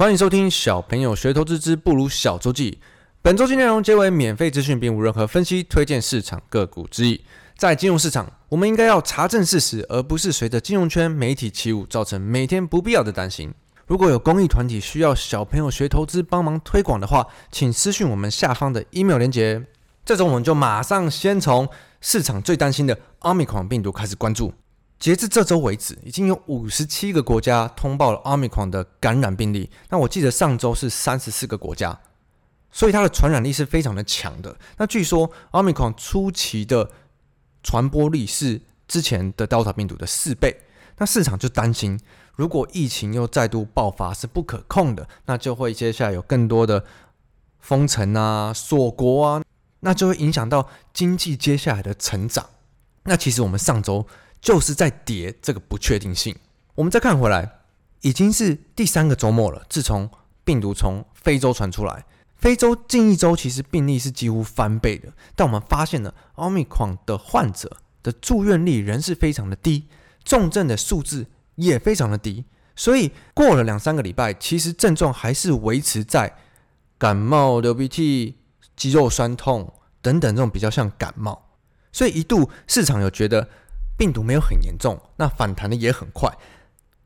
欢迎收听小朋友学投资之不如小周记。本周记内容皆为免费资讯，并无任何分析、推荐市场个股之意。在金融市场，我们应该要查证事实，而不是随着金融圈媒体起舞，造成每天不必要的担心。如果有公益团体需要小朋友学投资帮忙推广的话，请私讯我们下方的 email 连结。这周我们就马上先从市场最担心的 Omicron 病毒开始关注。截至这周为止，已经有五十七个国家通报了 Omicron 的感染病例。那我记得上周是三十四个国家，所以它的传染力是非常的强的。那据说 Omicron 初期的传播力是之前的 Delta 病毒的四倍。那市场就担心，如果疫情又再度爆发是不可控的，那就会接下来有更多的封城啊、锁国啊，那就会影响到经济接下来的成长。那其实我们上周。就是在叠这个不确定性。我们再看回来，已经是第三个周末了。自从病毒从非洲传出来，非洲近一周其实病例是几乎翻倍的。但我们发现了奥密克戎的患者的住院率仍是非常的低，重症的数字也非常的低。所以过了两三个礼拜，其实症状还是维持在感冒、流鼻涕、肌肉酸痛等等这种比较像感冒。所以一度市场有觉得。病毒没有很严重，那反弹的也很快。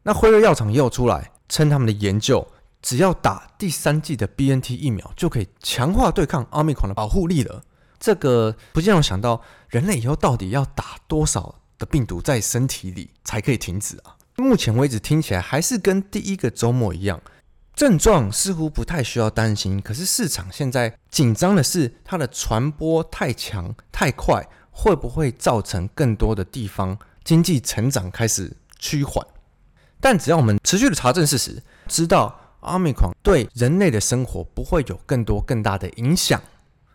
那辉瑞药厂也有出来称他们的研究，只要打第三剂的 BNT 疫苗，就可以强化对抗奥密克戎的保护力了。这个不禁让我想到，人类以后到底要打多少的病毒在身体里才可以停止啊？目前为止听起来还是跟第一个周末一样，症状似乎不太需要担心。可是市场现在紧张的是它的传播太强太快。会不会造成更多的地方经济成长开始趋缓？但只要我们持续的查证事实，知道阿米狂对人类的生活不会有更多更大的影响，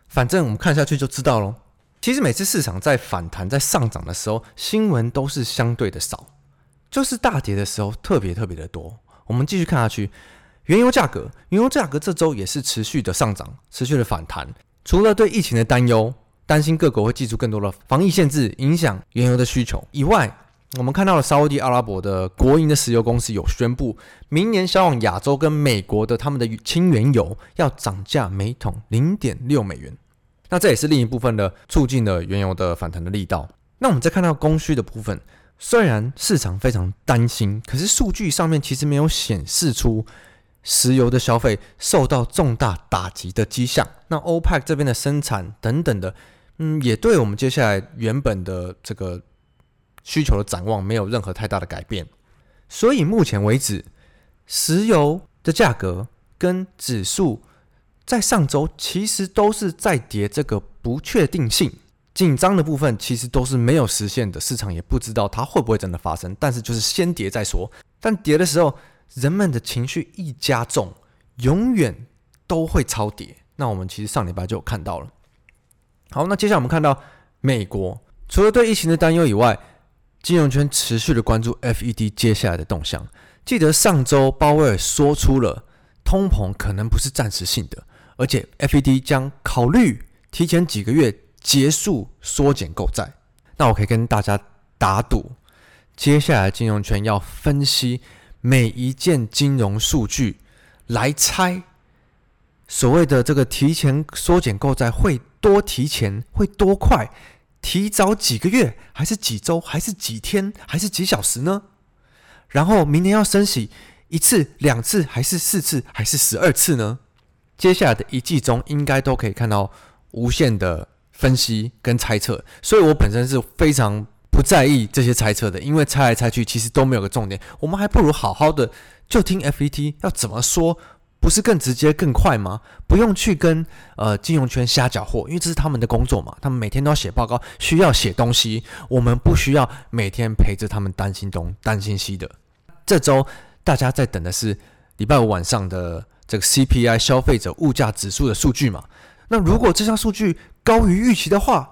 反正我们看下去就知道喽。其实每次市场在反弹、在上涨的时候，新闻都是相对的少，就是大跌的时候特别特别的多。我们继续看下去，原油价格，原油价格这周也是持续的上涨，持续的反弹。除了对疫情的担忧。担心各国会祭出更多的防疫限制，影响原油的需求以外，我们看到了沙乌地阿拉伯的国营的石油公司有宣布，明年销往亚洲跟美国的他们的轻原油要涨价每桶零点六美元。那这也是另一部分的促进了原油的反弹的力道。那我们再看到供需的部分，虽然市场非常担心，可是数据上面其实没有显示出。石油的消费受到重大打击的迹象，那 OPEC 这边的生产等等的，嗯，也对我们接下来原本的这个需求的展望没有任何太大的改变。所以目前为止，石油的价格跟指数在上周其实都是在跌，这个不确定性紧张的部分其实都是没有实现的，市场也不知道它会不会真的发生，但是就是先跌再说。但跌的时候。人们的情绪一加重，永远都会超跌。那我们其实上礼拜就有看到了。好，那接下来我们看到美国除了对疫情的担忧以外，金融圈持续的关注 FED 接下来的动向。记得上周鲍威尔说出了通膨可能不是暂时性的，而且 FED 将考虑提前几个月结束缩减购债。那我可以跟大家打赌，接下来金融圈要分析。每一件金融数据来猜，所谓的这个提前缩减购债会多提前，会多快？提早几个月，还是几周，还是几天，还是几小时呢？然后明年要升息一次、两次，还是四次，还是十二次呢？接下来的一季中，应该都可以看到无限的分析跟猜测。所以我本身是非常。不在意这些猜测的，因为猜来猜去其实都没有个重点。我们还不如好好的就听 FET 要怎么说，不是更直接更快吗？不用去跟呃金融圈瞎搅和，因为这是他们的工作嘛。他们每天都要写报告，需要写东西。我们不需要每天陪着他们担心东担心西的。这周大家在等的是礼拜五晚上的这个 CPI 消费者物价指数的数据嘛？那如果这项数据高于预期的话，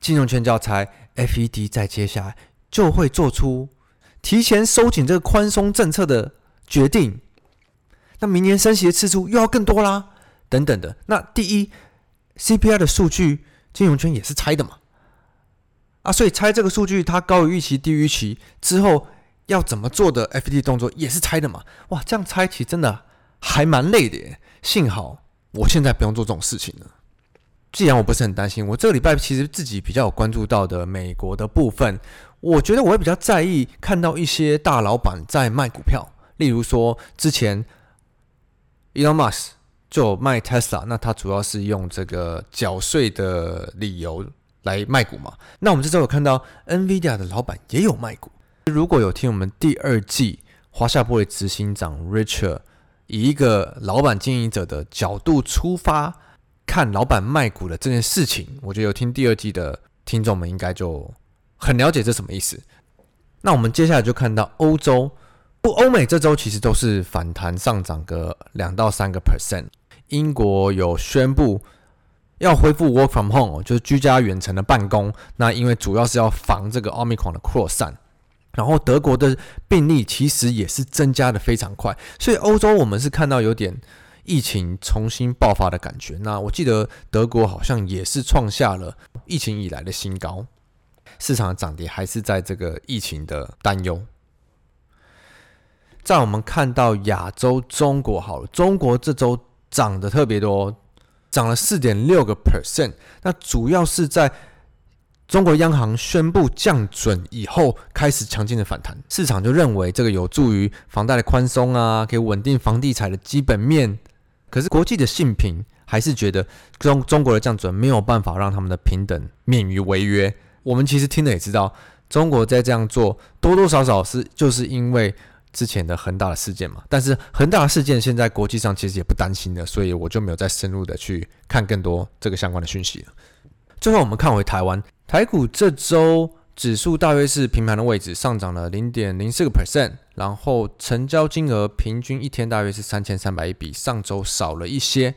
金融圈就要猜。FED 在接下来就会做出提前收紧这个宽松政策的决定，那明年升息的次数又要更多啦，等等的。那第一，CPI 的数据，金融圈也是猜的嘛，啊，所以猜这个数据它高于预期、低于预期之后要怎么做的，FED 动作也是猜的嘛。哇，这样猜起真的还蛮累的耶。幸好我现在不用做这种事情了。既然我不是很担心，我这个礼拜其实自己比较有关注到的美国的部分，我觉得我会比较在意看到一些大老板在卖股票，例如说之前 Elon Musk 就卖 Tesla，那他主要是用这个缴税的理由来卖股嘛。那我们这周有看到 NVIDIA 的老板也有卖股。如果有听我们第二季华夏玻璃执行长 Richard 以一个老板经营者的角度出发。看老板卖股的这件事情，我觉得有听第二季的听众们应该就很了解这什么意思。那我们接下来就看到欧洲，不，欧美这周其实都是反弹上涨个两到三个 percent。英国有宣布要恢复 work from home，就是居家远程的办公。那因为主要是要防这个 Omicron 的扩散。然后德国的病例其实也是增加的非常快，所以欧洲我们是看到有点。疫情重新爆发的感觉。那我记得德国好像也是创下了疫情以来的新高，市场的涨跌还是在这个疫情的担忧。在我们看到亚洲中国好了，中国这周涨得特别多，涨了四点六个 percent。那主要是在中国央行宣布降准以后开始强劲的反弹，市场就认为这个有助于房贷的宽松啊，可以稳定房地产的基本面。可是国际的信评还是觉得中中国的降准没有办法让他们的平等免于违约。我们其实听了也知道，中国在这样做多多少少是就是因为之前的恒大的事件嘛。但是恒大的事件现在国际上其实也不担心的，所以我就没有再深入的去看更多这个相关的讯息了。最后我们看回台湾台股这周。指数大约是平盘的位置，上涨了零点零四个 percent，然后成交金额平均一天大约是三千三百亿，比上周少了一些。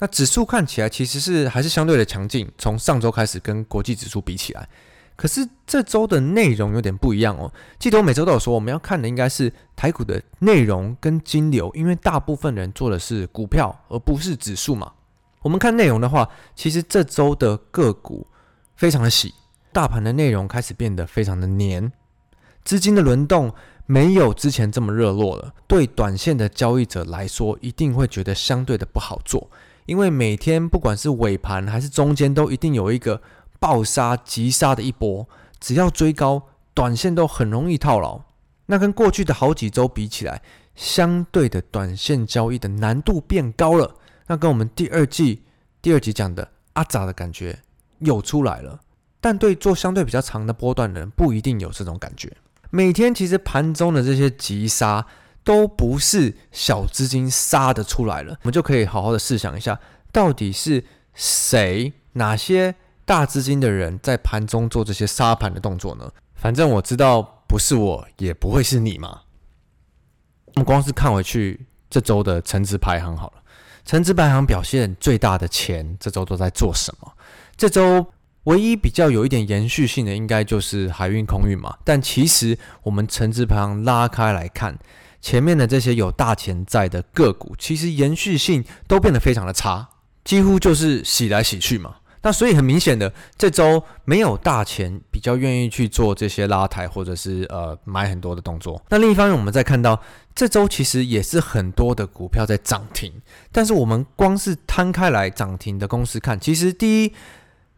那指数看起来其实是还是相对的强劲，从上周开始跟国际指数比起来，可是这周的内容有点不一样哦。记得我每周都有说，我们要看的应该是台股的内容跟金流，因为大部分人做的是股票而不是指数嘛。我们看内容的话，其实这周的个股非常的喜。大盘的内容开始变得非常的黏，资金的轮动没有之前这么热络了。对短线的交易者来说，一定会觉得相对的不好做，因为每天不管是尾盘还是中间，都一定有一个暴杀急杀的一波。只要追高，短线都很容易套牢。那跟过去的好几周比起来，相对的短线交易的难度变高了。那跟我们第二季第二集讲的阿杂的感觉又出来了。但对做相对比较长的波段的人，不一定有这种感觉。每天其实盘中的这些急杀都不是小资金杀的出来了，我们就可以好好的试想一下，到底是谁、哪些大资金的人在盘中做这些杀盘的动作呢？反正我知道不是我，也不会是你嘛。我们光是看回去这周的成值排行好了，成值排行表现最大的钱，这周都在做什么？这周。唯一比较有一点延续性的，应该就是海运、空运嘛。但其实我们成值排行拉开来看，前面的这些有大钱在的个股，其实延续性都变得非常的差，几乎就是洗来洗去嘛。那所以很明显的，这周没有大钱比较愿意去做这些拉抬或者是呃买很多的动作。那另一方面，我们再看到这周其实也是很多的股票在涨停，但是我们光是摊开来涨停的公司看，其实第一。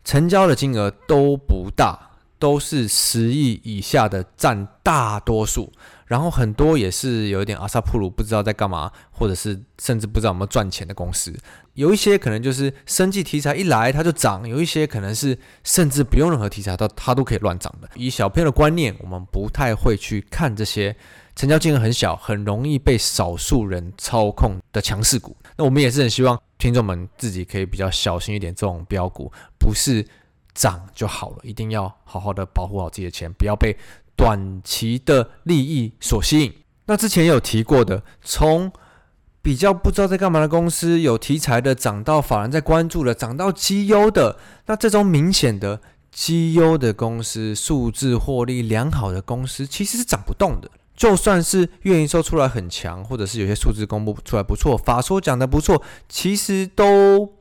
成交的金额都不大，都是十亿以下的占大多数，然后很多也是有一点阿萨普鲁不知道在干嘛，或者是甚至不知道有没有赚钱的公司，有一些可能就是生计题材一来它就涨，有一些可能是甚至不用任何题材它它都可以乱涨的。以小朋友的观念，我们不太会去看这些成交金额很小、很容易被少数人操控的强势股。那我们也是很希望。听众们自己可以比较小心一点，这种标股不是涨就好了，一定要好好的保护好自己的钱，不要被短期的利益所吸引。那之前有提过的，从比较不知道在干嘛的公司，有题材的涨到法人在关注的，涨到绩优的，那这种明显的绩优的公司，数字获利良好的公司，其实是涨不动的。就算是月营收出来很强，或者是有些数字公布出来不错，法说讲的不错，其实都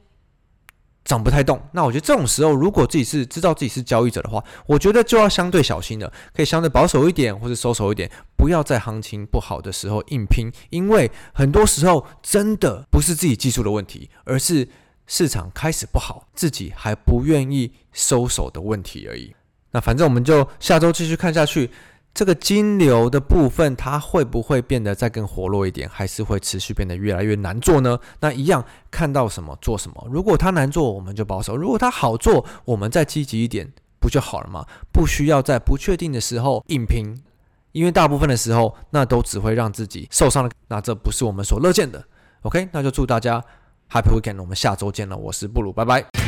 涨不太动。那我觉得这种时候，如果自己是知道自己是交易者的话，我觉得就要相对小心了，可以相对保守一点，或者收手一点，不不要在行情不好的时候硬拼，因为很多时候真的不是自己技术的问题，而是市场开始不好，自己还不愿意收手的问题而已。那反正我们就下周继续看下去。这个金流的部分，它会不会变得再更活络一点，还是会持续变得越来越难做呢？那一样看到什么做什么。如果它难做，我们就保守；如果它好做，我们再积极一点，不就好了吗？不需要在不确定的时候硬拼，因为大部分的时候，那都只会让自己受伤了。那这不是我们所乐见的。OK，那就祝大家 Happy Weekend，我们下周见了。我是布鲁，拜拜。